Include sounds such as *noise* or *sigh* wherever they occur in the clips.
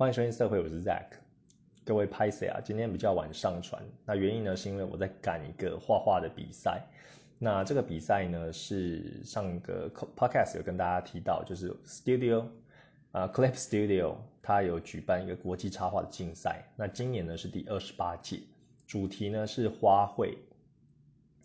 欢迎收听社会，我是 Zack。各位拍谁啊？今天比较晚上传，那原因呢是因为我在赶一个画画的比赛。那这个比赛呢是上个 podcast 有跟大家提到，就是 Studio 啊 Clip Studio 它有举办一个国际插画的竞赛。那今年呢是第二十八届，主题呢是花卉。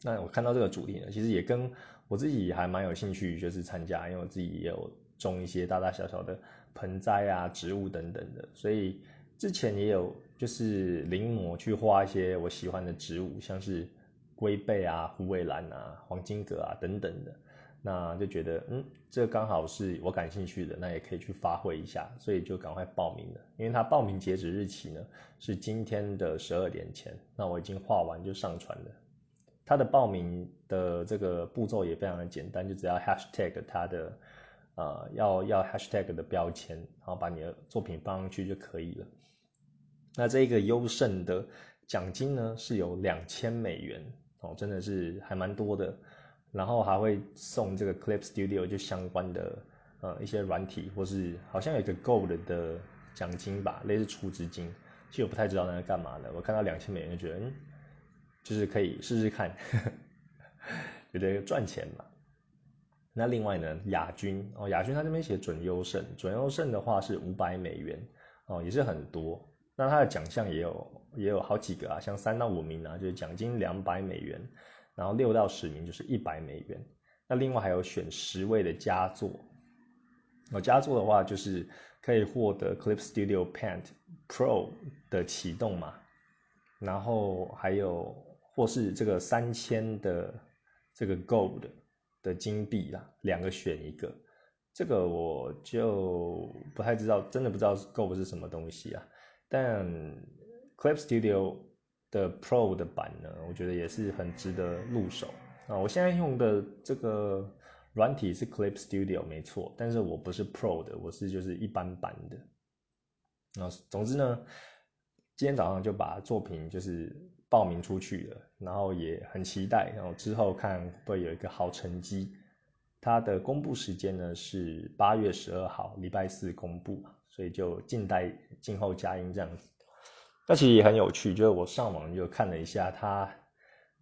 那我看到这个主题呢，其实也跟我自己还蛮有兴趣，就是参加，因为我自己也有种一些大大小小的盆栽啊、植物等等的，所以之前也有就是临摹去画一些我喜欢的植物，像是龟背啊、虎尾兰啊、黄金葛啊等等的，那就觉得嗯，这刚好是我感兴趣的，那也可以去发挥一下，所以就赶快报名了。因为它报名截止日期呢是今天的十二点前，那我已经画完就上传了。它的报名的这个步骤也非常的简单，就只要 hashtag 它的呃要要 hashtag 的标签，然后把你的作品放上去就可以了。那这一个优胜的奖金呢是有两千美元哦，真的是还蛮多的。然后还会送这个 Clip Studio 就相关的呃一些软体，或是好像有个 Gold 的奖金吧，类似储值金。其实我不太知道那是干嘛的。我看到两千美元就觉得嗯。就是可以试试看，*laughs* 觉得赚钱嘛。那另外呢，亚军哦，亚军他这边写准优胜，准优胜的话是五百美元哦，也是很多。那他的奖项也有也有好几个啊，像三到五名啊，就是奖金两百美元，然后六到十名就是一百美元。那另外还有选十位的佳作，哦，佳作的话就是可以获得 Clip Studio Paint Pro 的启动嘛，然后还有。或是这个三千的这个 gold 的金币啦，两个选一个，这个我就不太知道，真的不知道 Go 是什么东西啊。但 Clip Studio 的 Pro 的版呢，我觉得也是很值得入手啊。我现在用的这个软体是 Clip Studio 没错，但是我不是 Pro 的，我是就是一般版的。那，总之呢，今天早上就把作品就是。报名出去了，然后也很期待，然后之后看会有一个好成绩。它的公布时间呢是八月十二号，礼拜四公布，所以就静待静候佳音这样子。那其实也很有趣，就是我上网就看了一下，它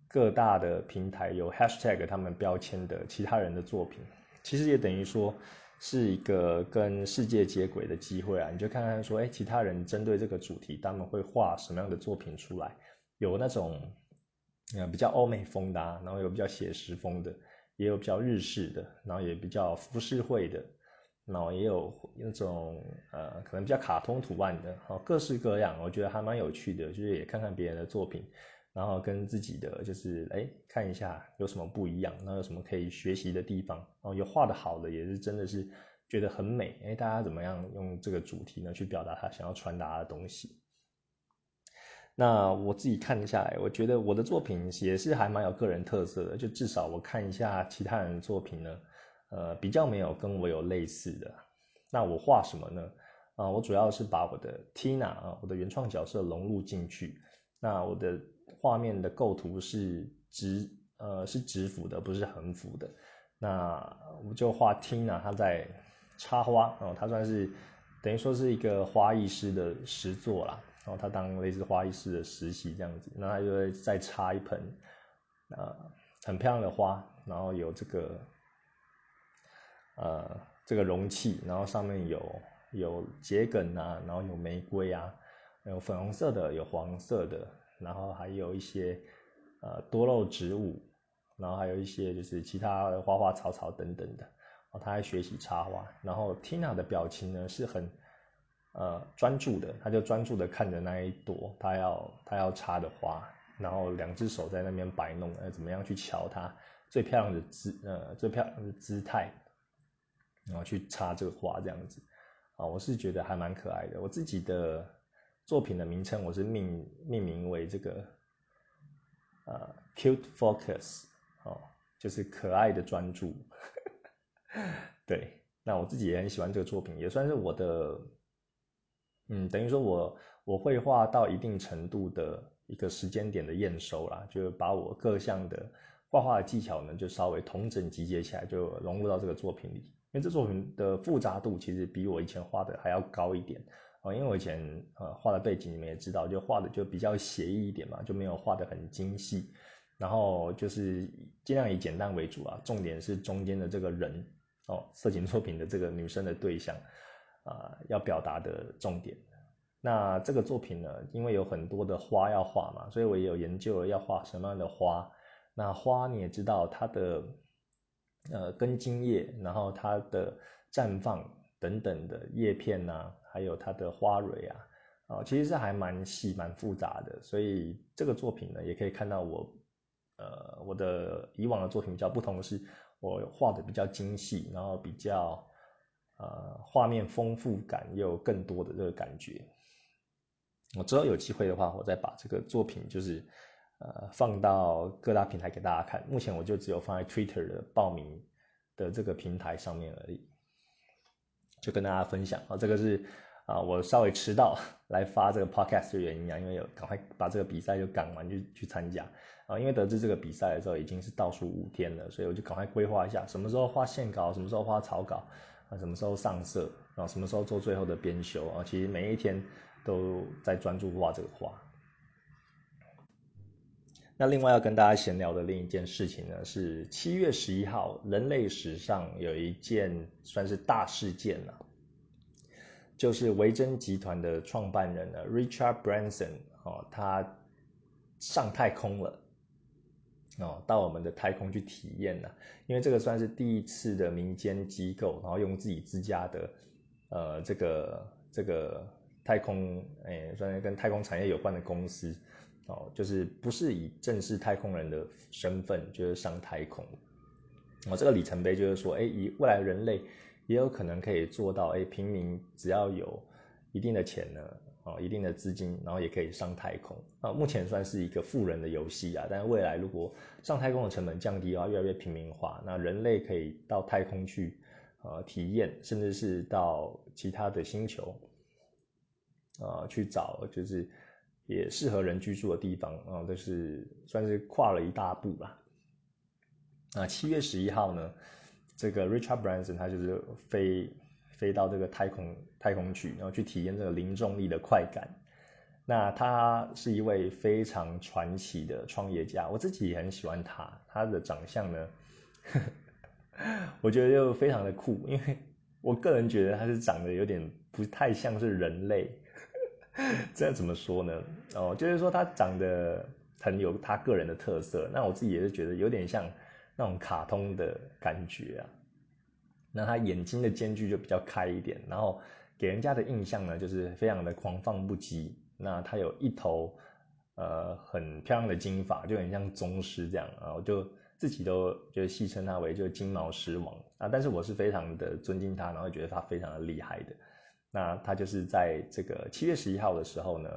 各大的平台有 hashtag 他们标签的其他人的作品，其实也等于说是一个跟世界接轨的机会啊。你就看看说，哎，其他人针对这个主题，他们会画什么样的作品出来？有那种，呃，比较欧美风的，然后有比较写实风的，也有比较日式的，然后也比较浮世绘的，然后也有那种呃，可能比较卡通图案的，好，各式各样，我觉得还蛮有趣的，就是也看看别人的作品，然后跟自己的就是哎看一下有什么不一样，然后有什么可以学习的地方，哦，有画的好的也是真的是觉得很美，哎，大家怎么样用这个主题呢去表达他想要传达的东西？那我自己看下来，我觉得我的作品也是还蛮有个人特色的。就至少我看一下其他人的作品呢，呃，比较没有跟我有类似的。那我画什么呢？啊，我主要是把我的 Tina 啊，我的原创角色融入进去。那我的画面的构图是直，呃，是直幅的，不是横幅的。那我就画 Tina，她在插花哦，她算是等于说是一个花艺师的实作啦。然后他当类似花艺师的实习这样子，那他就会再插一盆，呃，很漂亮的花，然后有这个，呃，这个容器，然后上面有有桔梗啊，然后有玫瑰啊，有粉红色的，有黄色的，然后还有一些呃多肉植物，然后还有一些就是其他的花花草草等等的，哦，他在学习插花，然后 Tina 的表情呢是很。呃，专注的，他就专注的看着那一朵他要他要插的花，然后两只手在那边摆弄，呃，怎么样去瞧它最漂亮的姿，呃，最漂亮的姿态，然后去插这个花这样子，啊，我是觉得还蛮可爱的。我自己的作品的名称我是命命名为这个，呃，cute focus，哦，就是可爱的专注。*laughs* 对，那我自己也很喜欢这个作品，也算是我的。嗯，等于说我我绘画到一定程度的一个时间点的验收啦，就把我各项的画画的技巧呢，就稍微同整集结起来，就融入到这个作品里。因为这作品的复杂度其实比我以前画的还要高一点哦，因为我以前呃画的背景你们也知道，就画的就比较写意一点嘛，就没有画的很精细，然后就是尽量以简单为主啊，重点是中间的这个人哦，色情作品的这个女生的对象啊，要表达的重点。那这个作品呢，因为有很多的花要画嘛，所以我也有研究了要画什么样的花。那花你也知道它的呃根茎叶，然后它的绽放等等的叶片呐，还有它的花蕊啊，啊其实是还蛮细蛮复杂的。所以这个作品呢，也可以看到我呃我的以往的作品比较不同的是，我画的比较精细，然后比较呃画面丰富感又更多的这个感觉。我之后有机会的话，我再把这个作品就是呃放到各大平台给大家看。目前我就只有放在 Twitter 的报名的这个平台上面而已，就跟大家分享啊。这个是啊我稍微迟到来发这个 Podcast 的原因啊，因为有赶快把这个比赛就赶完就去参加啊。因为得知这个比赛的时候已经是倒数五天了，所以我就赶快规划一下什么时候画线稿，什么时候画草稿什么时候上色啊，什么时候做最后的编修啊。其实每一天。都在专注画这个画。那另外要跟大家闲聊的另一件事情呢，是七月十一号，人类史上有一件算是大事件了，就是维珍集团的创办人呢，Richard Branson 哦，他上太空了，哦，到我们的太空去体验了，因为这个算是第一次的民间机构，然后用自己自家的呃这个这个。太空，诶，算是跟太空产业有关的公司，哦，就是不是以正式太空人的身份就是上太空，哦，这个里程碑就是说，哎，以未来人类也有可能可以做到，哎，平民只要有一定的钱呢，哦，一定的资金，然后也可以上太空，啊，目前算是一个富人的游戏啊，但是未来如果上太空的成本降低的话，越来越平民化，那人类可以到太空去，呃，体验，甚至是到其他的星球。啊，去找就是也适合人居住的地方啊，都是算是跨了一大步吧。啊，七月十一号呢，这个 Richard Branson 他就是飞飞到这个太空太空去，然后去体验这个零重力的快感。那他是一位非常传奇的创业家，我自己也很喜欢他。他的长相呢，*laughs* 我觉得就非常的酷，因为我个人觉得他是长得有点不太像是人类。这怎么说呢？哦，就是说他长得很有他个人的特色。那我自己也是觉得有点像那种卡通的感觉啊。那他眼睛的间距就比较开一点，然后给人家的印象呢，就是非常的狂放不羁。那他有一头呃很漂亮的金发，就很像宗师这样啊。我就自己都就戏称他为就金毛狮王啊。但是我是非常的尊敬他，然后觉得他非常的厉害的。那他就是在这个七月十一号的时候呢，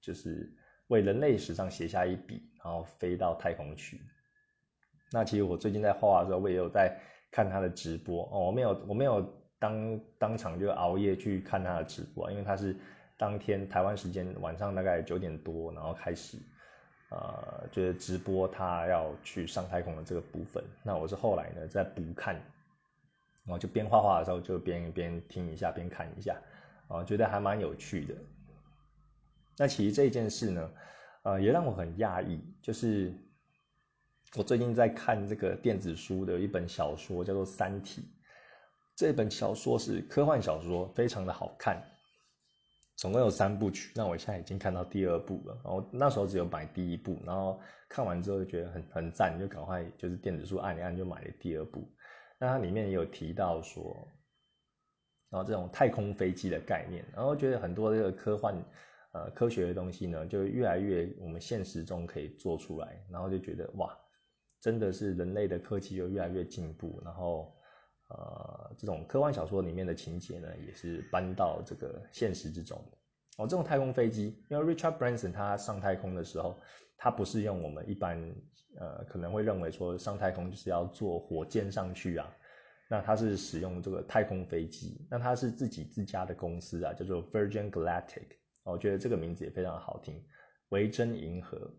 就是为人类史上写下一笔，然后飞到太空去。那其实我最近在画画的时候，我也有在看他的直播哦。我没有，我没有当当场就熬夜去看他的直播，因为他是当天台湾时间晚上大概九点多，然后开始，呃，就是直播他要去上太空的这个部分。那我是后来呢在补看。然后就边画画的时候，就边边听一下，边看一下，啊，觉得还蛮有趣的。那其实这件事呢，呃，也让我很讶异，就是我最近在看这个电子书的一本小说，叫做《三体》。这本小说是科幻小说，非常的好看。总共有三部曲，那我现在已经看到第二部了。然后那时候只有买第一部，然后看完之后就觉得很很赞，就赶快就是电子书按一按就买了第二部。那它里面也有提到说，然后这种太空飞机的概念，然后觉得很多这个科幻，呃，科学的东西呢，就越来越我们现实中可以做出来，然后就觉得哇，真的是人类的科技就越来越进步，然后呃，这种科幻小说里面的情节呢，也是搬到这个现实之中。哦，这种太空飞机，因为 Richard Branson 他上太空的时候，他不是用我们一般。呃，可能会认为说上太空就是要坐火箭上去啊，那他是使用这个太空飞机，那他是自己自家的公司啊，叫做 Virgin Galactic，我觉得这个名字也非常好听，维珍银河，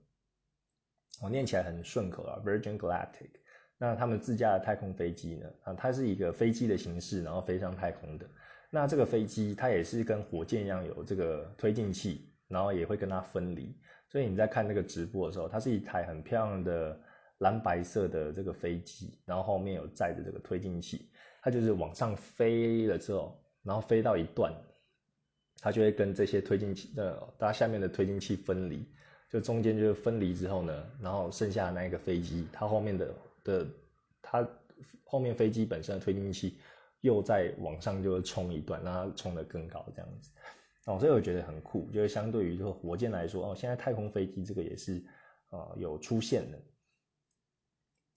我念起来很顺口啊，Virgin Galactic。那他们自家的太空飞机呢，啊，它是一个飞机的形式，然后飞上太空的。那这个飞机它也是跟火箭一样有这个推进器，然后也会跟它分离。所以你在看那个直播的时候，它是一台很漂亮的蓝白色的这个飞机，然后后面有载着这个推进器，它就是往上飞了之后，然后飞到一段，它就会跟这些推进器呃，它下面的推进器分离，就中间就是分离之后呢，然后剩下的那一个飞机，它后面的的它后面飞机本身的推进器。又在往上就冲一段，让它冲得更高，这样子哦，所以我觉得很酷。就是相对于这个火箭来说，哦，现在太空飞机这个也是啊有出现的。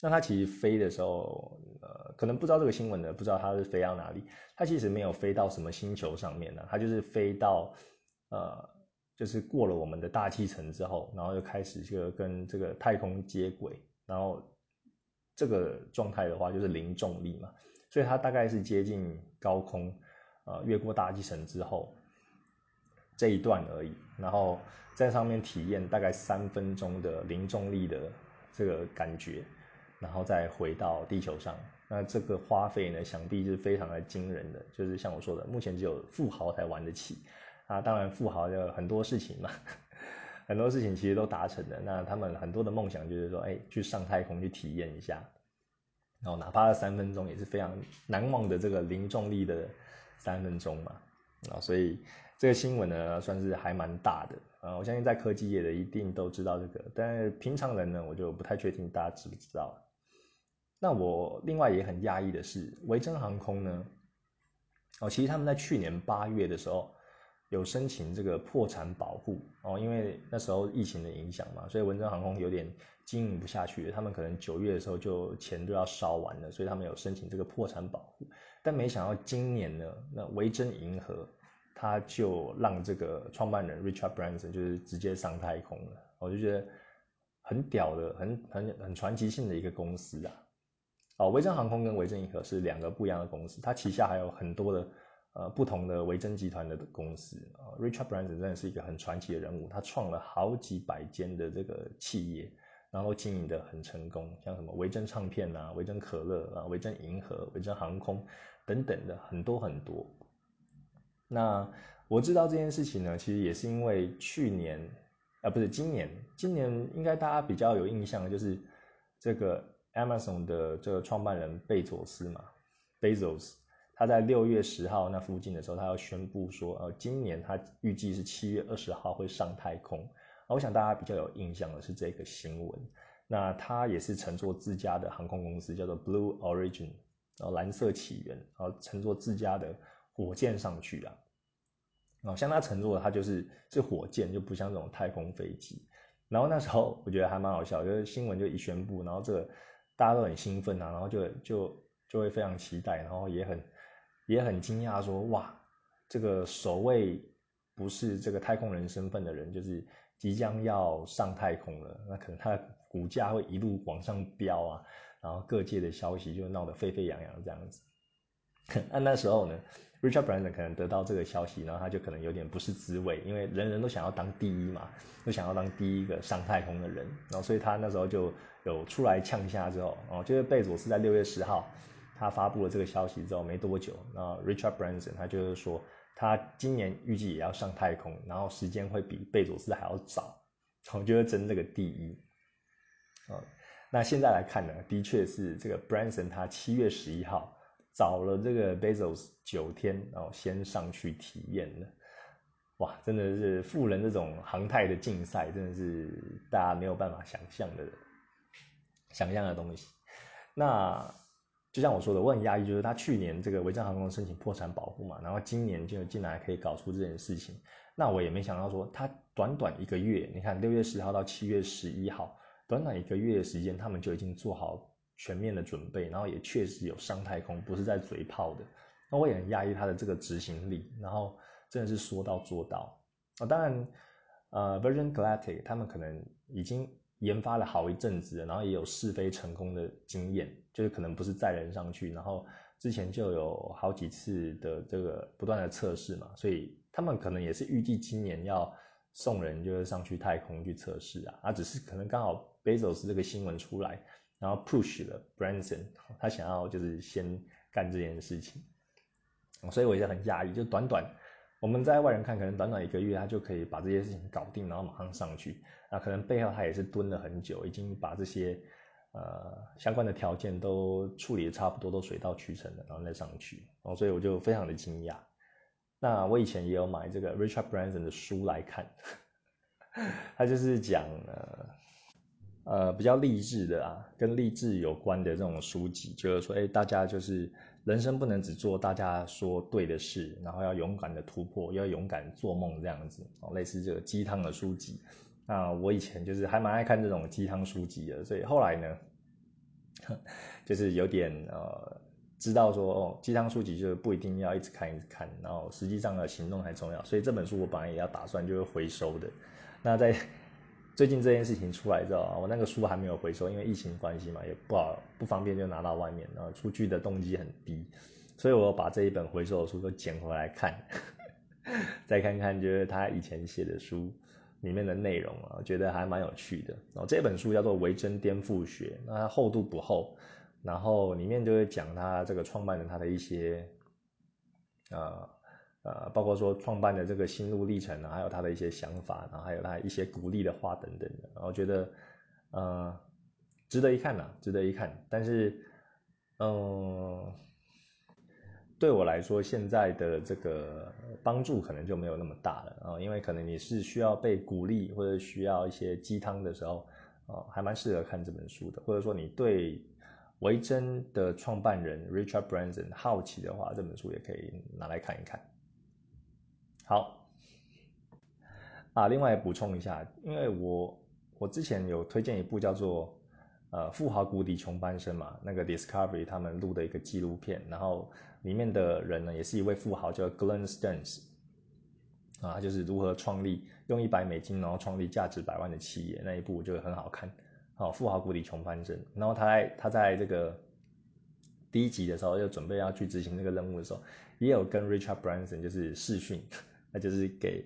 那它其实飞的时候，呃，可能不知道这个新闻的，不知道它是飞到哪里。它其实没有飞到什么星球上面呢，它就是飞到呃，就是过了我们的大气层之后，然后就开始就跟这个太空接轨，然后这个状态的话就是零重力嘛。所以它大概是接近高空，呃，越过大气层之后这一段而已，然后在上面体验大概三分钟的零重力的这个感觉，然后再回到地球上。那这个花费呢，想必是非常的惊人的。就是像我说的，目前只有富豪才玩得起啊。当然，富豪有很多事情嘛，*laughs* 很多事情其实都达成了。那他们很多的梦想就是说，哎，去上太空去体验一下。然后哪怕是三分钟也是非常难忘的这个零重力的三分钟嘛，啊，所以这个新闻呢算是还蛮大的啊，我相信在科技业的一定都知道这个，但是平常人呢我就不太确定大家知不知道。那我另外也很压抑的是，维珍航空呢，哦，其实他们在去年八月的时候。有申请这个破产保护哦，因为那时候疫情的影响嘛，所以文珍航空有点经营不下去。他们可能九月的时候就钱都要烧完了，所以他们有申请这个破产保护。但没想到今年呢，那维珍银河他就让这个创办人 Richard Branson 就是直接上太空了。我就觉得很屌的，很很很传奇性的一个公司啊。哦，维珍航空跟维珍银河是两个不一样的公司，它旗下还有很多的。呃，不同的维珍集团的公司啊，Richard Branson 真的是一个很传奇的人物，他创了好几百间的这个企业，然后经营的很成功，像什么维珍唱片啊、维珍可乐啊、维珍银河、维珍航空等等的很多很多。那我知道这件事情呢，其实也是因为去年啊，不是今年，今年应该大家比较有印象的就是这个 Amazon 的这个创办人贝佐斯嘛，Bezos。他在六月十号那附近的时候，他要宣布说，呃，今年他预计是七月二十号会上太空。我想大家比较有印象的是这个新闻。那他也是乘坐自家的航空公司，叫做 Blue Origin，然后蓝色起源，然后乘坐自家的火箭上去啊。然后像他乘坐的，他就是是火箭，就不像这种太空飞机。然后那时候我觉得还蛮好笑，就是新闻就一宣布，然后这个大家都很兴奋啊，然后就就就会非常期待，然后也很。也很惊讶，说哇，这个首位不是这个太空人身份的人，就是即将要上太空了。那可能他的股价会一路往上飙啊，然后各界的消息就闹得沸沸扬扬这样子。*laughs* 那那时候呢，Richard Branson 可能得到这个消息，然后他就可能有点不是滋味，因为人人都想要当第一嘛，都想要当第一个上太空的人，然后所以他那时候就有出来呛下之后，哦，就是贝佐斯在六月十号。他发布了这个消息之后没多久，那 Richard Branson 他就是说，他今年预计也要上太空，然后时间会比贝佐斯还要早，我觉得争这个第一。那现在来看呢，的确是这个 Branson 他七月十一号早了这个 Bezos 九天，然后先上去体验了。哇，真的是富人这种航太的竞赛，真的是大家没有办法想象的，想象的东西。那。就像我说的，我很压抑，就是他去年这个维珍航空申请破产保护嘛，然后今年就进来可以搞出这件事情，那我也没想到说他短短一个月，你看六月十号到七月十一号，短短一个月的时间，他们就已经做好全面的准备，然后也确实有上太空，不是在嘴炮的。那我也很压抑他的这个执行力，然后真的是说到做到啊。当然，呃，Virgin Galactic 他们可能已经。研发了好一阵子，然后也有试飞成功的经验，就是可能不是载人上去，然后之前就有好几次的这个不断的测试嘛，所以他们可能也是预计今年要送人就是上去太空去测试啊，啊，只是可能刚好 Bezos 这个新闻出来，然后 push 了 Branson，*laughs* 他想要就是先干这件事情，所以我也很讶异，就短短我们在外人看，可能短短一个月，他就可以把这些事情搞定，然后马上上去可能背后他也是蹲了很久，已经把这些呃相关的条件都处理的差不多，都水到渠成了，然后再上去，哦，所以我就非常的惊讶。那我以前也有买这个 Richard Branson 的书来看，*laughs* 他就是讲呃。呃，比较励志的啊，跟励志有关的这种书籍，就是说，哎，大家就是人生不能只做大家说对的事，然后要勇敢的突破，要勇敢做梦这样子哦，类似这个鸡汤的书籍。那我以前就是还蛮爱看这种鸡汤书籍的，所以后来呢，*laughs* 就是有点呃，知道说哦，鸡汤书籍就是不一定要一直看一直看，然后实际上的行动才重要。所以这本书我本来也要打算就是回收的，那在。最近这件事情出来之后，我那个书还没有回收，因为疫情关系嘛，也不好不方便就拿到外面，然后出去的动机很低，所以我把这一本回收的书都捡回来看，*laughs* 再看看就是他以前写的书里面的内容啊，觉得还蛮有趣的。然后这本书叫做《维珍颠覆学》，那它厚度不厚，然后里面就会讲他这个创办人他的一些啊。呃，包括说创办的这个心路历程啊，还有他的一些想法，然后还有他一些鼓励的话等等的，然后觉得，呃，值得一看呐，值得一看。但是，嗯，对我来说，现在的这个帮助可能就没有那么大了啊，因为可能你是需要被鼓励或者需要一些鸡汤的时候，啊，还蛮适合看这本书的。或者说你对维珍的创办人 Richard Branson 好奇的话，这本书也可以拿来看一看。好，啊，另外补充一下，因为我我之前有推荐一部叫做呃《富豪谷底穷翻身》嘛，那个 Discovery 他们录的一个纪录片，然后里面的人呢也是一位富豪叫 Glenn Stearns，啊，就是如何创立用一百美金然后创立价值百万的企业那一部就很好看，好，《富豪谷底穷翻身》，然后他在他在这个第一集的时候就准备要去执行这个任务的时候，也有跟 Richard Branson 就是试训。*laughs* 那就是给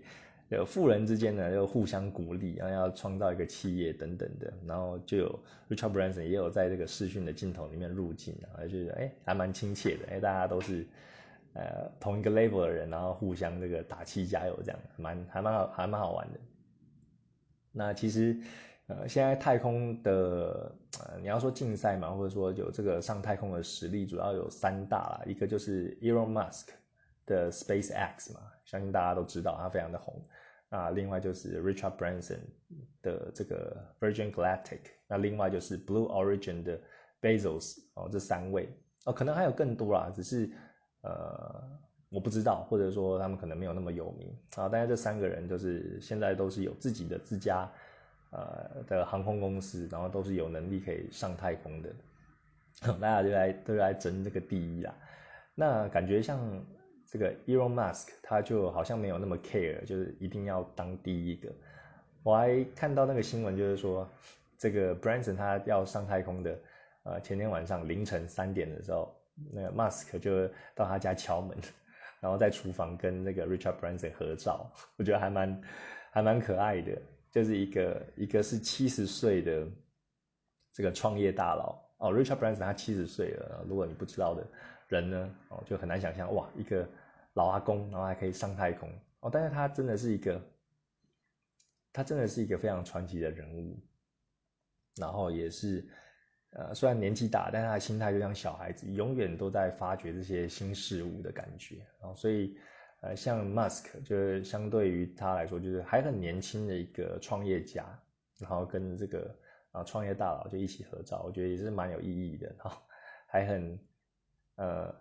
有富人之间呢，要互相鼓励，然后要创造一个企业等等的，然后就有 Richard Branson 也有在这个视讯的镜头里面入镜，然后觉得哎还蛮亲切的，哎大家都是呃同一个 level 的人，然后互相这个打气加油这样，蛮还蛮好还蛮好玩的。那其实呃现在太空的呃你要说竞赛嘛，或者说有这个上太空的实力，主要有三大啦，一个就是 Elon Musk 的 SpaceX 嘛。相信大家都知道，它非常的红。啊另外就是 Richard Branson 的这个 Virgin Galactic，那另外就是 Blue Origin 的 Bezos 哦，这三位哦，可能还有更多啦，只是呃我不知道，或者说他们可能没有那么有名啊。但是这三个人就是现在都是有自己的自家呃的航空公司，然后都是有能力可以上太空的，大家就来都来争这个第一啦。那感觉像。这个 Elon Musk 他就好像没有那么 care，就是一定要当第一个。我还看到那个新闻，就是说这个 Branson 他要上太空的，呃，前天晚上凌晨三点的时候，那个 Musk 就到他家敲门，然后在厨房跟那个 Richard Branson 合照，我觉得还蛮还蛮可爱的。就是一个一个是七十岁的这个创业大佬哦，Richard Branson 他七十岁了，如果你不知道的人呢，哦，就很难想象哇，一个。老阿公，然后还可以上太空。哦，但是他真的是一个，他真的是一个非常传奇的人物，然后也是，呃，虽然年纪大，但他的心态就像小孩子，永远都在发掘这些新事物的感觉，然后所以，呃，像 Musk 就是相对于他来说，就是还很年轻的一个创业家，然后跟这个啊创业大佬就一起合照，我觉得也是蛮有意义的，然后还很，呃。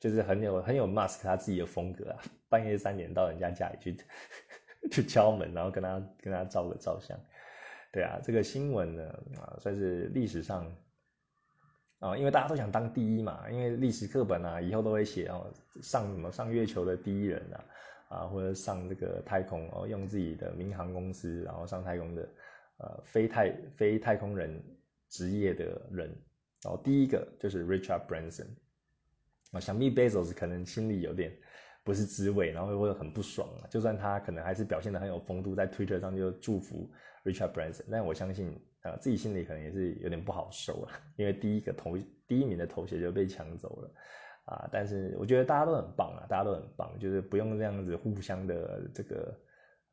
就是很有很有 mask 他自己的风格啊，半夜三点到人家家里去 *laughs* 去敲门，然后跟他跟他照个照相，对啊，这个新闻呢啊算是历史上啊，因为大家都想当第一嘛，因为历史课本啊以后都会写哦，上什么上月球的第一人啊啊，或者上这个太空哦，用自己的民航公司然后上太空的呃非太非太空人职业的人，然后第一个就是 Richard Branson。啊，想必 Bezos 可能心里有点不是滋味，然后又会很不爽啊。就算他可能还是表现的很有风度，在 Twitter 上就祝福 Richard Branson，但我相信啊，自己心里可能也是有点不好受了，*laughs* 因为第一个头第一名的头衔就被抢走了啊，但是我觉得大家都很棒啊，大家都很棒，就是不用这样子互相的这个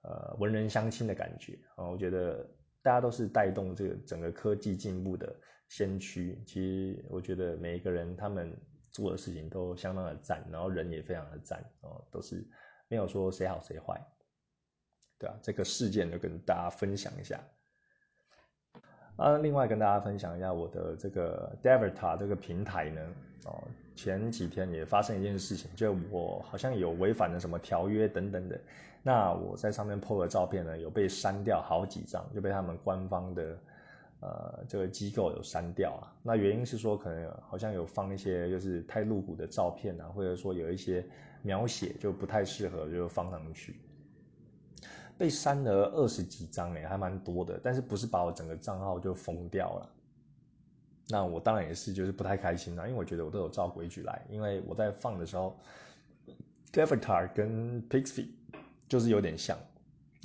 呃文人相亲的感觉啊，我觉得大家都是带动这个整个科技进步的先驱。其实我觉得每一个人他们做的事情都相当的赞，然后人也非常的赞哦，都是没有说谁好谁坏，对啊，这个事件就跟大家分享一下。啊，另外跟大家分享一下我的这个 Devita 这个平台呢，哦，前几天也发生一件事情，就我好像有违反了什么条约等等的，那我在上面 po 的照片呢，有被删掉好几张，就被他们官方的呃这个机构有删掉啊。那原因是说可能好像有放一些就是太露骨的照片啊，或者说有一些描写就不太适合就放上去。被删了二十几张哎，还蛮多的，但是不是把我整个账号就封掉了？那我当然也是，就是不太开心啦，因为我觉得我都有照规矩来，因为我在放的时候，Avatar 跟 Pixie 就是有点像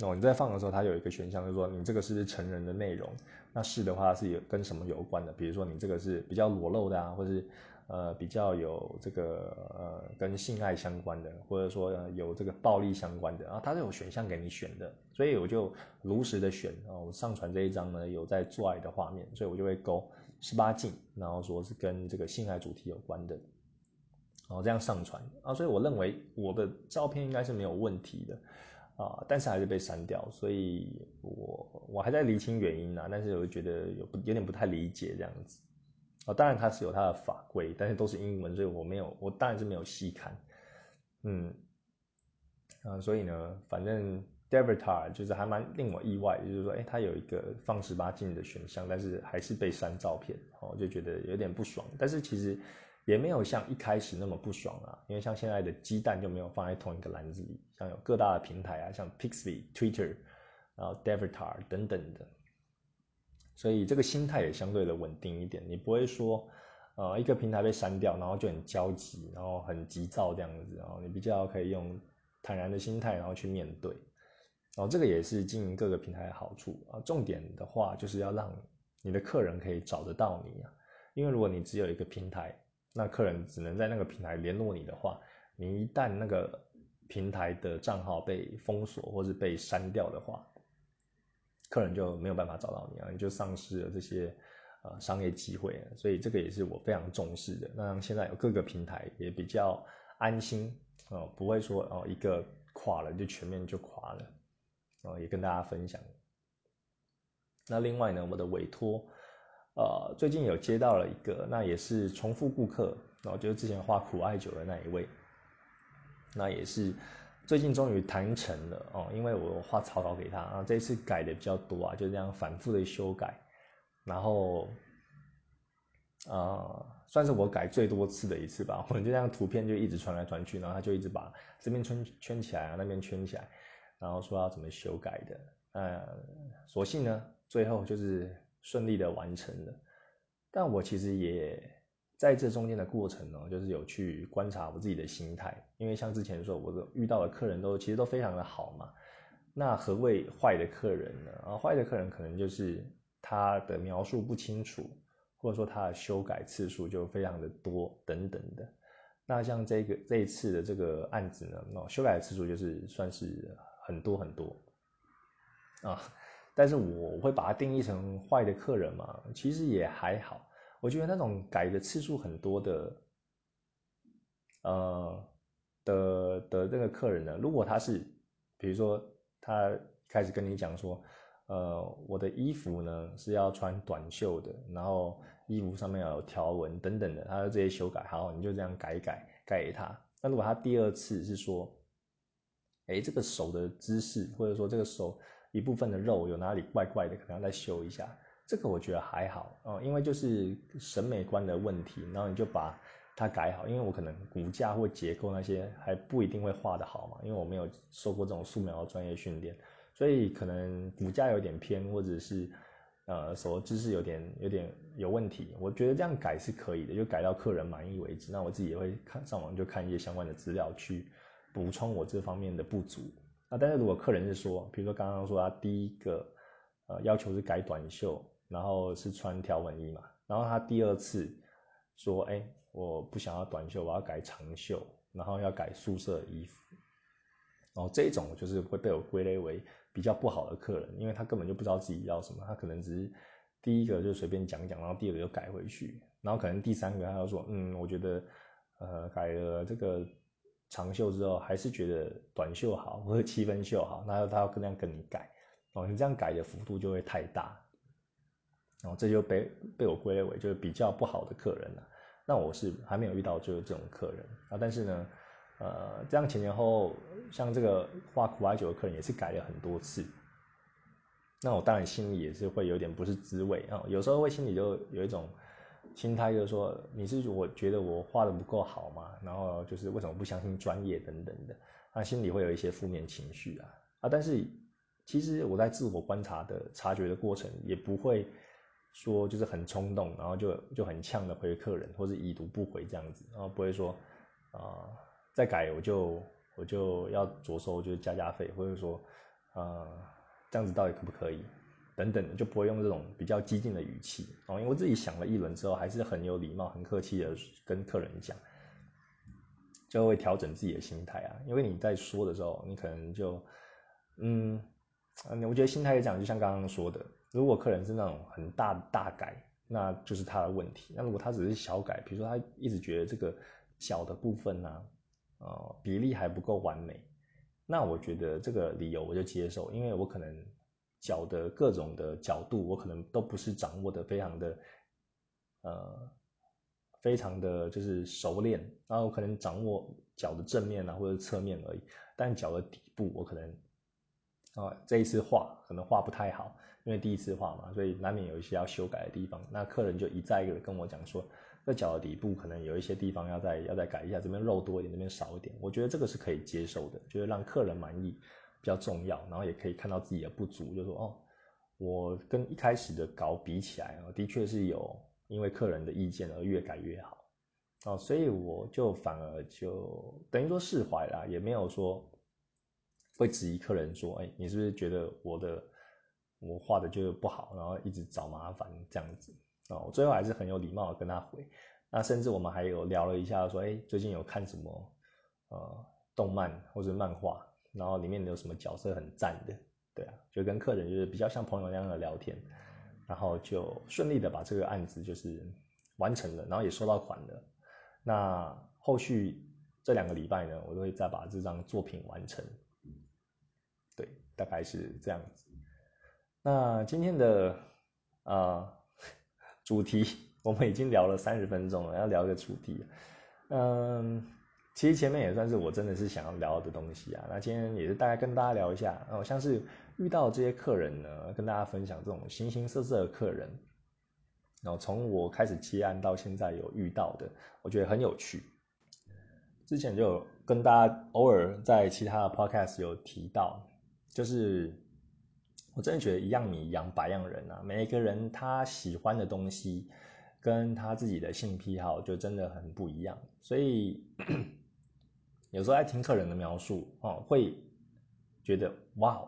哦。你在放的时候，它有一个选项，就是说你这个是成人的内容？那是的话是有跟什么有关的？比如说你这个是比较裸露的啊，或者是。呃，比较有这个呃跟性爱相关的，或者说有这个暴力相关的，然后它是有选项给你选的，所以我就如实的选哦，上传这一张呢有在做爱的画面，所以我就会勾十八禁，然后说是跟这个性爱主题有关的，然后这样上传啊，所以我认为我的照片应该是没有问题的啊，但是还是被删掉，所以我我还在厘清原因呢，但是我觉得有不有点不太理解这样子。啊，当然它是有它的法规，但是都是英文，所以我没有，我当然是没有细看。嗯，啊，所以呢，反正 Devitar 就是还蛮令我意外，就是说，哎，它有一个放十八禁的选项，但是还是被删照片，哦，就觉得有点不爽。但是其实也没有像一开始那么不爽啊，因为像现在的鸡蛋就没有放在同一个篮子里，像有各大的平台啊，像 Pixie、Twitter，然后 Devitar 等等的。所以这个心态也相对的稳定一点，你不会说，呃，一个平台被删掉，然后就很焦急，然后很急躁这样子，然后你比较可以用坦然的心态，然后去面对，然后这个也是经营各个平台的好处啊。重点的话就是要让你的客人可以找得到你啊，因为如果你只有一个平台，那客人只能在那个平台联络你的话，你一旦那个平台的账号被封锁或是被删掉的话，客人就没有办法找到你啊，你就丧失了这些呃商业机会，所以这个也是我非常重视的。那现在有各个平台也比较安心哦，不会说哦一个垮了就全面就垮了哦，也跟大家分享。那另外呢，我的委托呃最近有接到了一个，那也是重复顾客然哦，就是之前画苦艾酒的那一位，那也是。最近终于谈成了哦，因为我画草稿给他啊，这一次改的比较多啊，就这样反复的修改，然后，啊，算是我改最多次的一次吧。*laughs* 我就这样图片就一直传来传去，然后他就一直把这边圈圈起来啊，那边圈起来，然后说要怎么修改的，呃，所幸呢，最后就是顺利的完成了。但我其实也。在这中间的过程呢，就是有去观察我自己的心态，因为像之前说，我遇到的客人都其实都非常的好嘛。那何谓坏的客人呢？啊，坏的客人可能就是他的描述不清楚，或者说他的修改次数就非常的多等等的。那像这个这一次的这个案子呢，修改的次数就是算是很多很多啊。但是我会把它定义成坏的客人嘛，其实也还好。我觉得那种改的次数很多的，呃的的这个客人呢，如果他是，比如说他开始跟你讲说，呃，我的衣服呢是要穿短袖的，然后衣服上面要有条纹等等的，他的这些修改，好，你就这样改一改，改给他。那如果他第二次是说，哎，这个手的姿势，或者说这个手一部分的肉有哪里怪怪的，可能要再修一下。这个我觉得还好哦，因为就是审美观的问题，然后你就把它改好。因为我可能骨架或结构那些还不一定会画得好嘛，因为我没有受过这种素描的专业训练，所以可能骨架有点偏，或者是呃手姿势有点有点有问题。我觉得这样改是可以的，就改到客人满意为止。那我自己也会看上网就看一些相关的资料去补充我这方面的不足。那但是如果客人是说，比如说刚刚说他第一个呃要求是改短袖。然后是穿条纹衣嘛，然后他第二次说，哎，我不想要短袖，我要改长袖，然后要改素色衣服。然后这种就是会被我归类为比较不好的客人，因为他根本就不知道自己要什么，他可能只是第一个就随便讲讲，然后第二个又改回去，然后可能第三个他又说，嗯，我觉得，呃，改了这个长袖之后，还是觉得短袖好，或者七分袖好，那他要跟那样跟你改，哦，你这样改的幅度就会太大，然后这就被被我归类为就是比较不好的客人了。那我是还没有遇到就是这种客人啊，但是呢。呃，这样前前后后，像这个画苦艾酒的客人也是改了很多次，那我当然心里也是会有点不是滋味啊。有时候会心里就有一种心态，就是说你是我觉得我画的不够好嘛，然后就是为什么不相信专业等等的，那心里会有一些负面情绪啊啊。但是其实我在自我观察的察觉的过程，也不会说就是很冲动，然后就就很呛的回客人，或是已读不回这样子，然后不会说啊。再改我就我就要着收，就是加加费，或者说，呃，这样子到底可不可以？等等的，就不会用这种比较激进的语气哦。因为我自己想了一轮之后，还是很有礼貌、很客气的跟客人讲，就会调整自己的心态啊。因为你在说的时候，你可能就，嗯，我觉得心态也讲，就像刚刚说的，如果客人是那种很大大改，那就是他的问题。那如果他只是小改，比如说他一直觉得这个小的部分呢？呃，比例还不够完美，那我觉得这个理由我就接受，因为我可能脚的各种的角度，我可能都不是掌握的非常的，呃，非常的就是熟练，然后可能掌握脚的正面啊或者侧面而已，但脚的底部我可能，啊，这一次画可能画不太好，因为第一次画嘛，所以难免有一些要修改的地方，那客人就一再一个跟我讲说。在脚的底部可能有一些地方要再要再改一下，这边肉多一点，那边少一点，我觉得这个是可以接受的，就是让客人满意比较重要，然后也可以看到自己的不足，就说哦，我跟一开始的稿比起来啊，的确是有因为客人的意见而越改越好，哦，所以我就反而就等于说释怀了，也没有说会质疑客人说，哎，你是不是觉得我的我画的就是不好，然后一直找麻烦这样子。哦，我最后还是很有礼貌的跟他回，那甚至我们还有聊了一下，说，哎，最近有看什么，呃，动漫或者漫画，然后里面有什么角色很赞的，对啊，就跟客人就是比较像朋友那样的聊天，然后就顺利的把这个案子就是完成了，然后也收到款了。那后续这两个礼拜呢，我都会再把这张作品完成，对，大概是这样子。那今天的，啊。主题 *laughs* 我们已经聊了三十分钟了，要聊一个主题，嗯，其实前面也算是我真的是想要聊的东西啊。那今天也是大概跟大家聊一下，哦，像是遇到这些客人呢，跟大家分享这种形形色色的客人，然后从我开始接案到现在有遇到的，我觉得很有趣。之前就跟大家偶尔在其他的 podcast 有提到，就是。我真的觉得一样米养百样人啊，每一个人他喜欢的东西，跟他自己的性癖好就真的很不一样。所以有时候在听客人的描述哦，会觉得哇，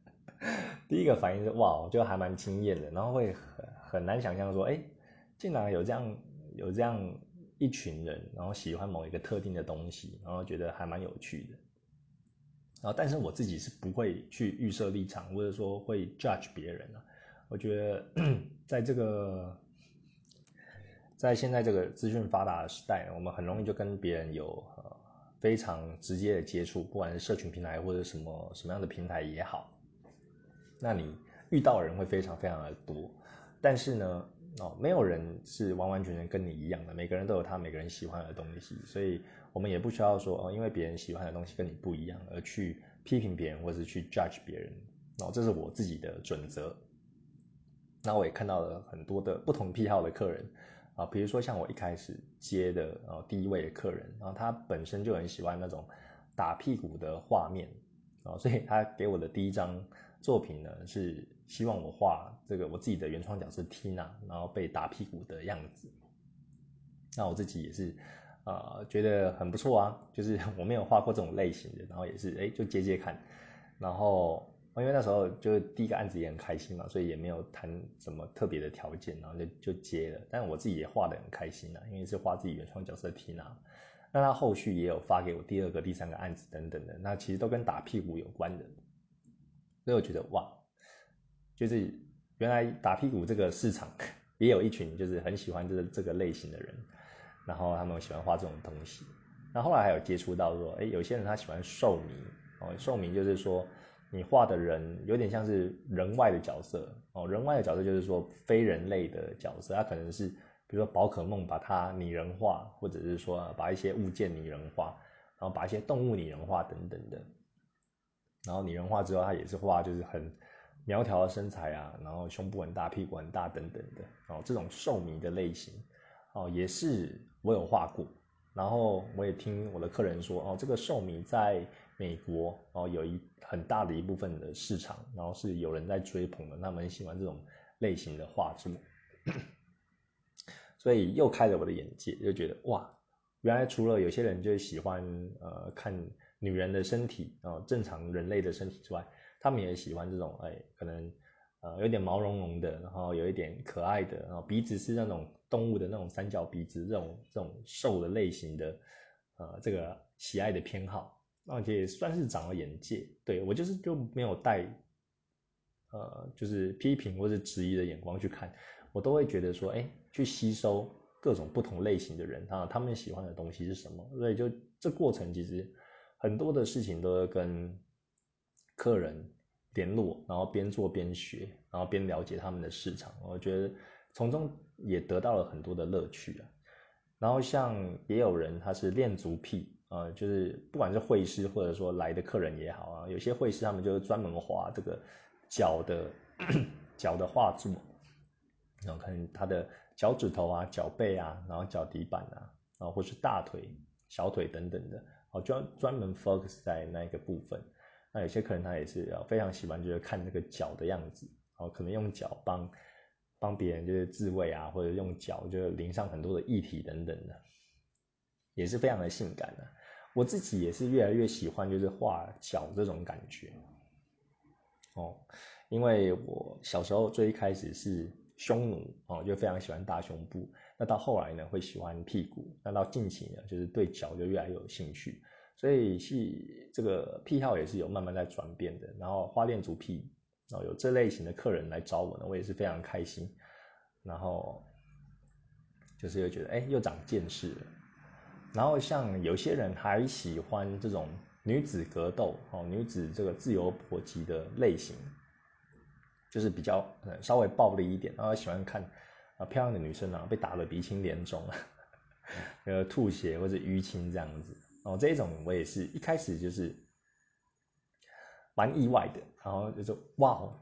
*laughs* 第一个反应是哇，就还蛮惊艳的，然后会很很难想象说，哎，竟然有这样有这样一群人，然后喜欢某一个特定的东西，然后觉得还蛮有趣的。啊，但是我自己是不会去预设立场，或者说会 judge 别人啊。我觉得 *clears throat* 在这个在现在这个资讯发达的时代，我们很容易就跟别人有呃非常直接的接触，不管是社群平台或者什么什么样的平台也好，那你遇到的人会非常非常的多。但是呢，哦，没有人是完完全全跟你一样的，每个人都有他每个人喜欢的东西，所以。我们也不需要说哦，因为别人喜欢的东西跟你不一样而去批评别人或者是去 judge 别人，哦，这是我自己的准则。那我也看到了很多的不同癖好的客人啊，比如说像我一开始接的啊第一位的客人，然后他本身就很喜欢那种打屁股的画面啊，所以他给我的第一张作品呢是希望我画这个我自己的原创角色 Tina，然后被打屁股的样子。那我自己也是。啊，觉得很不错啊，就是 *laughs* 我没有画过这种类型的，然后也是哎，就接接看，然后因为那时候就第一个案子也很开心嘛，所以也没有谈什么特别的条件，然后就就接了。但我自己也画的很开心啊，因为是画自己原创角色 Tina。那他后续也有发给我第二个、第三个案子等等的，那其实都跟打屁股有关的。所以我觉得哇，就是原来打屁股这个市场也有一群就是很喜欢这个这个类型的人，然后他们喜欢画这种东西。那后来还有接触到说，哎，有些人他喜欢兽迷哦，兽迷就是说。你画的人有点像是人外的角色哦，人外的角色就是说非人类的角色，他可能是比如说宝可梦把它拟人化，或者是说把一些物件拟人化，然后把一些动物拟人化等等的。然后拟人化之后，他也是画就是很苗条的身材啊，然后胸部很大，屁股很大等等的哦，这种兽迷的类型哦，也是我有画过。然后我也听我的客人说哦，这个兽迷在。美国然后，有一很大的一部分的市场，然后是有人在追捧的，他们喜欢这种类型的画作，所以又开了我的眼界，就觉得哇，原来除了有些人就喜欢呃看女人的身体然后，正常人类的身体之外，他们也喜欢这种哎，可能呃有点毛茸茸的，然后有一点可爱的，然后鼻子是那种动物的那种三角鼻子，这种这种瘦的类型的，呃，这个喜爱的偏好。而且也算是长了眼界，对我就是就没有带，呃，就是批评或者质疑的眼光去看，我都会觉得说，哎，去吸收各种不同类型的人啊，他们喜欢的东西是什么？所以就这过程其实很多的事情都要跟客人联络，然后边做边学，然后边了解他们的市场，我觉得从中也得到了很多的乐趣啊。然后像也有人他是恋足癖。呃，就是不管是会师或者说来的客人也好啊，有些会师他们就是专门画这个脚的脚的画作，然后看他的脚趾头啊、脚背啊，然后脚底板啊，然后或是大腿、小腿等等的，哦，专专门 focus 在那一个部分。那有些客人他也是非常喜欢，就是看那个脚的样子，哦，可能用脚帮帮别人就是自慰啊，或者用脚就是淋上很多的液体等等的。也是非常的性感的，我自己也是越来越喜欢，就是画脚这种感觉，哦，因为我小时候最一开始是匈奴哦，就非常喜欢大胸部，那到后来呢会喜欢屁股，那到近期呢就是对脚就越来越有兴趣，所以是这个癖好也是有慢慢在转变的。然后花恋足癖，然后有这类型的客人来找我呢，我也是非常开心，然后就是又觉得哎，又长见识了。然后像有些人还喜欢这种女子格斗哦，女子这个自由搏击的类型，就是比较呃稍微暴力一点，然后喜欢看啊漂亮的女生啊被打得鼻青脸肿啊，*laughs* 呃吐血或者淤青这样子哦，这一种我也是一开始就是蛮意外的，然后就说哇哦，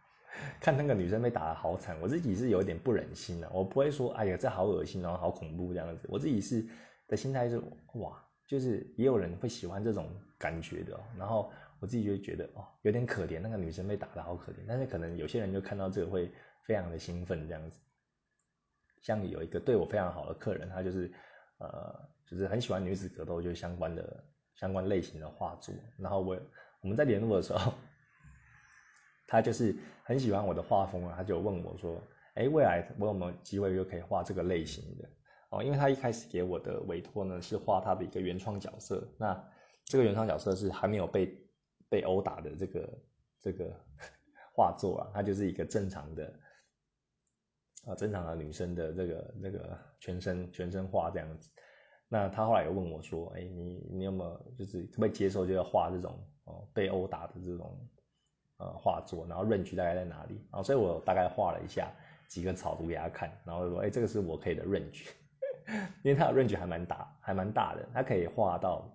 *laughs* 看那个女生被打得好惨，我自己是有点不忍心的，我不会说哎呀这好恶心然后好恐怖这样子，我自己是。的心态是哇，就是也有人会喜欢这种感觉的，然后我自己就觉得哦，有点可怜，那个女生被打的好可怜，但是可能有些人就看到这个会非常的兴奋这样子。像有一个对我非常好的客人，他就是呃，就是很喜欢女子格斗，就相关的相关类型的画作，然后我我们在联络的时候，*laughs* 他就是很喜欢我的画风啊，他就问我说，哎，未来我有没有机会就可以画这个类型的？哦，因为他一开始给我的委托呢是画他的一个原创角色，那这个原创角色是还没有被被殴打的这个这个画作啊，它就是一个正常的啊正常的女生的这个那个全身全身画这样子。那他后来又问我说：“哎，你你有没有就是可不可以接受就要画这种哦被殴打的这种呃画作？然后 range 大概在哪里？然后所以我大概画了一下几个草图给他看，然后说：哎，这个是我可以的 range。”因为他的 range 还蛮大，还蛮大的，他可以画到，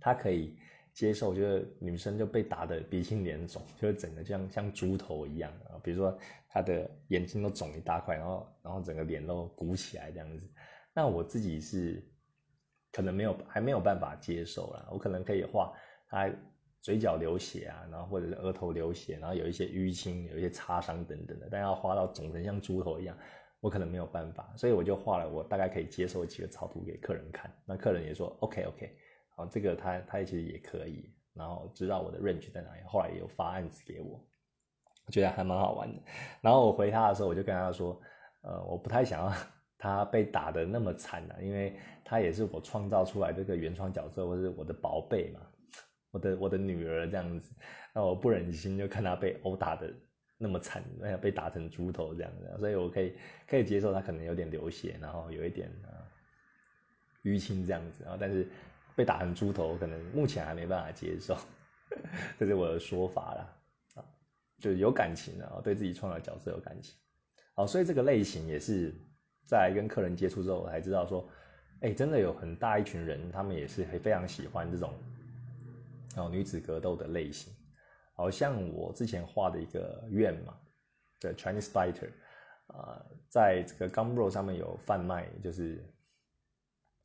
他可以接受，就是女生就被打的鼻青脸肿，就是整个像像猪头一样啊，比如说他的眼睛都肿一大块，然后然后整个脸都鼓起来这样子。那我自己是可能没有还没有办法接受啦，我可能可以画他嘴角流血啊，然后或者是额头流血，然后有一些淤青，有一些擦伤等等的，但要画到肿成像猪头一样。我可能没有办法，所以我就画了我大概可以接受几个草图给客人看。那客人也说 OK OK，好，这个他他其实也可以。然后知道我的 range 在哪里，后来也有发案子给我，我觉得还蛮好玩的。然后我回他的时候，我就跟他说，呃，我不太想要 *laughs* 他被打的那么惨啊，因为他也是我创造出来这个原创角色，或是我的宝贝嘛，我的我的女儿这样子，那我不忍心就看他被殴打的。那么惨，那被打成猪头这样子，所以我可以可以接受他可能有点流血，然后有一点啊淤青这样子，然后但是被打成猪头，可能目前还没办法接受，*laughs* 这是我的说法啦，啊，就有感情的，对自己创造角色有感情，好，所以这个类型也是在跟客人接触之后，我才知道说，哎，真的有很大一群人，他们也是非常喜欢这种哦女子格斗的类型。好像我之前画的一个愿嘛，的 Chinese Fighter，啊，在这个 Gumbro 上面有贩卖，就是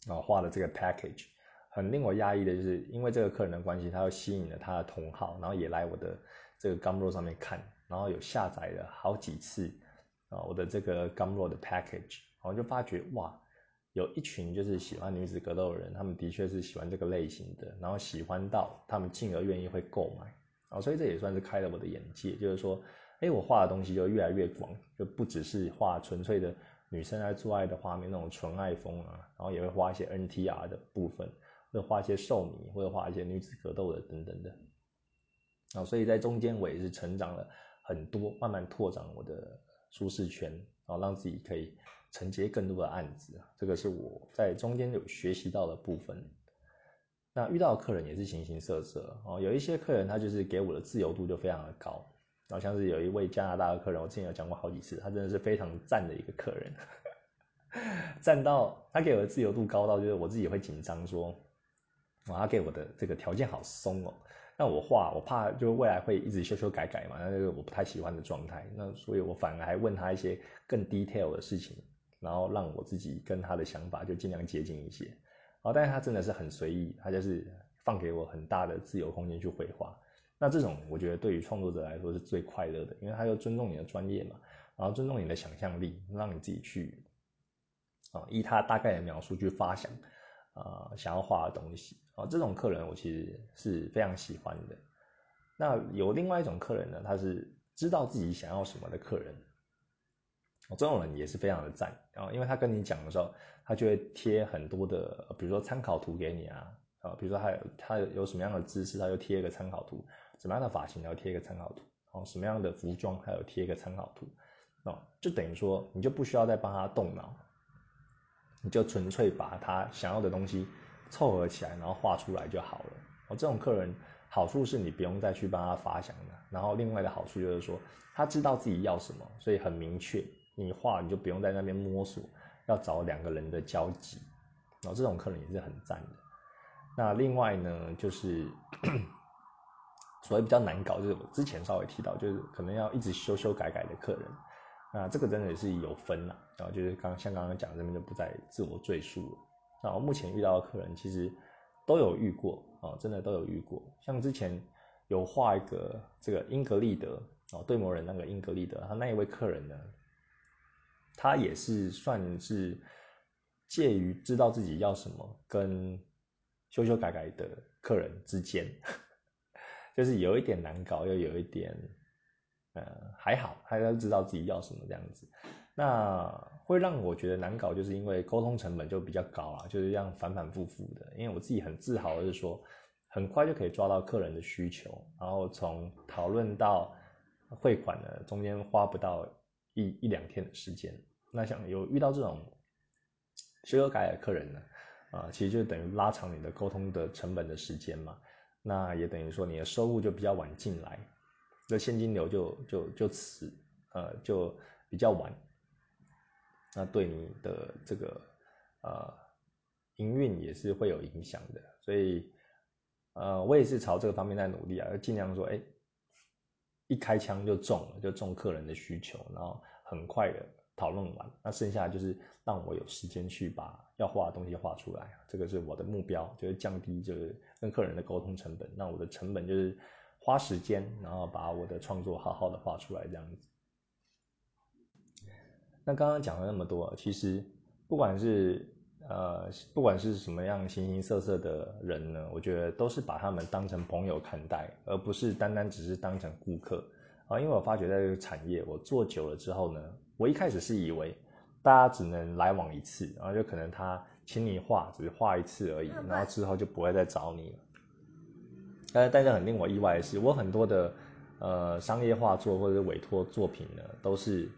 啊画的这个 package，很令我压抑的就是，因为这个客人的关系，他又吸引了他的同好，然后也来我的这个 Gumbro 上面看，然后有下载了好几次啊我的这个 Gumbro 的 package，然后就发觉哇，有一群就是喜欢女子格斗的人，他们的确是喜欢这个类型的，然后喜欢到他们进而愿意会购买。啊，所以这也算是开了我的眼界，就是说，哎，我画的东西就越来越广，就不只是画纯粹的女生在做爱的画面那种纯爱风啊，然后也会画一些 NTR 的部分，或者画一些兽迷，或者画一些女子格斗的等等的。啊，所以在中间我也是成长了很多，慢慢拓展我的舒适圈，然后让自己可以承接更多的案子。这个是我在中间有学习到的部分。那遇到的客人也是形形色色哦，有一些客人他就是给我的自由度就非常的高，然后像是有一位加拿大的客人，我之前有讲过好几次，他真的是非常赞的一个客人，*laughs* 赞到他给我的自由度高到就是我自己会紧张说，哇，他给我的这个条件好松哦，那我画我怕就未来会一直修修改改嘛，那个我不太喜欢的状态，那所以我反而还问他一些更 detail 的事情，然后让我自己跟他的想法就尽量接近一些。哦，但是他真的是很随意，他就是放给我很大的自由空间去绘画。那这种我觉得对于创作者来说是最快乐的，因为他又尊重你的专业嘛，然后尊重你的想象力，让你自己去啊依他大概的描述去发想啊想要画的东西。啊，这种客人我其实是非常喜欢的。那有另外一种客人呢，他是知道自己想要什么的客人。这种人也是非常的赞，然后因为他跟你讲的时候，他就会贴很多的，比如说参考图给你啊，啊，比如说他有他有什么样的姿势，他就贴一个参考图；什么样的发型，他就贴一个参考图；哦，什么样的服装，他有贴一个参考图，哦，就等于说你就不需要再帮他动脑，你就纯粹把他想要的东西凑合起来，然后画出来就好了。哦，这种客人好处是你不用再去帮他发想了，然后另外的好处就是说他知道自己要什么，所以很明确。你画你就不用在那边摸索，要找两个人的交集，然后这种客人也是很赞的。那另外呢，就是 *coughs* 所谓比较难搞，就是我之前稍微提到，就是可能要一直修修改改的客人。那这个真的也是有分啦，然后就是刚像刚刚讲这边就不再自我赘述了。那我目前遇到的客人其实都有遇过啊，真的都有遇过。像之前有画一个这个英格丽德哦，对魔人那个英格丽德，他那一位客人呢。他也是算是介于知道自己要什么跟修修改改的客人之间，*laughs* 就是有一点难搞，又有一点呃还好，他都知道自己要什么这样子。那会让我觉得难搞，就是因为沟通成本就比较高啊，就是这样反反复复的。因为我自己很自豪的是说，很快就可以抓到客人的需求，然后从讨论到汇款呢，中间花不到。一一两天的时间，那像有遇到这种修修改改的客人呢，啊，其实就等于拉长你的沟通的成本的时间嘛，那也等于说你的收入就比较晚进来，这现金流就就就此，呃，就比较晚，那对你的这个呃营运也是会有影响的，所以呃，我也是朝这个方面在努力啊，要尽量说，哎。一开枪就中了，就中客人的需求，然后很快的讨论完，那剩下就是让我有时间去把要画的东西画出来，这个是我的目标，就是降低就是跟客人的沟通成本。那我的成本就是花时间，然后把我的创作好好的画出来这样子。那刚刚讲了那么多，其实不管是呃，不管是什么样形形色色的人呢，我觉得都是把他们当成朋友看待，而不是单单只是当成顾客啊。因为我发觉在这个产业，我做久了之后呢，我一开始是以为大家只能来往一次，然后就可能他请你画，只是画一次而已，然后之后就不会再找你了。但是，但是很令我意外的是，我很多的呃商业画作或者是委托作品呢，都是。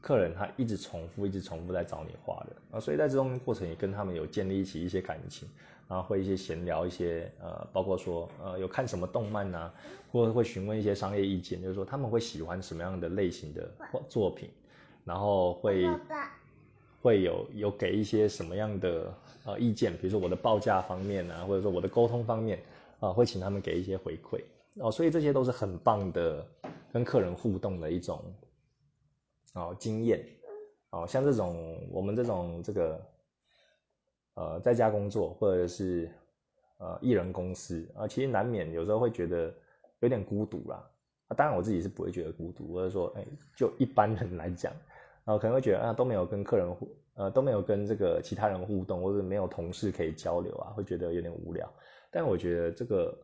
客人他一直重复，一直重复在找你画的。啊，所以在这种过程也跟他们有建立起一些感情，然后会一些闲聊一些呃，包括说呃有看什么动漫呐，或者会询问一些商业意见，就是说他们会喜欢什么样的类型的作品，然后会会有有给一些什么样的呃意见，比如说我的报价方面啊，或者说我的沟通方面啊，会请他们给一些回馈。哦，所以这些都是很棒的跟客人互动的一种。哦，经验，哦，像这种我们这种这个，呃，在家工作或者是呃艺人公司啊，其实难免有时候会觉得有点孤独啦。啊，当然我自己是不会觉得孤独，或者说，哎，就一般人来讲，啊，可能会觉得啊都没有跟客人互，呃都没有跟这个其他人互动，或者没有同事可以交流啊，会觉得有点无聊。但我觉得这个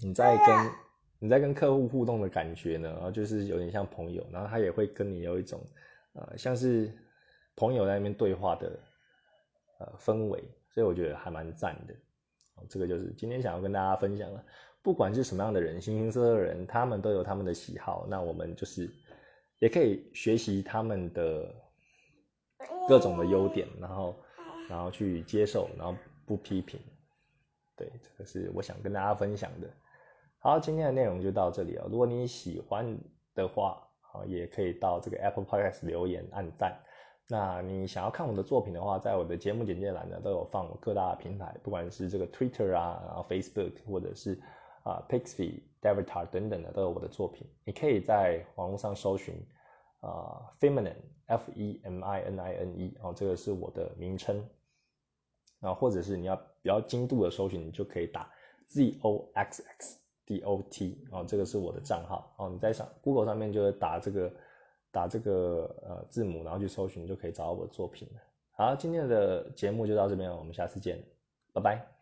你在跟。你在跟客户互动的感觉呢，然后就是有点像朋友，然后他也会跟你有一种，呃，像是朋友在那边对话的，呃，氛围，所以我觉得还蛮赞的。这个就是今天想要跟大家分享的，不管是什么样的人，形形色色的人，他们都有他们的喜好，那我们就是也可以学习他们的各种的优点，然后然后去接受，然后不批评。对，这个是我想跟大家分享的。好，今天的内容就到这里了。如果你喜欢的话，啊，也可以到这个 Apple Podcast 留言按赞。那你想要看我的作品的话，在我的节目简介栏呢都有放各大平台，不管是这个 Twitter 啊，然后 Facebook 或者是啊 Pixie、Devitar 等等的都有我的作品。你可以在网络上搜寻啊 Feminine F E M I N I N E 哦，这个是我的名称。啊，或者是你要比较精度的搜寻，你就可以打 Z O X X。D O T 哦，这个是我的账号哦。你在上 Google 上面就是打这个打这个呃字母，然后去搜寻，就可以找到我的作品了。好，今天的节目就到这边，我们下次见，拜拜。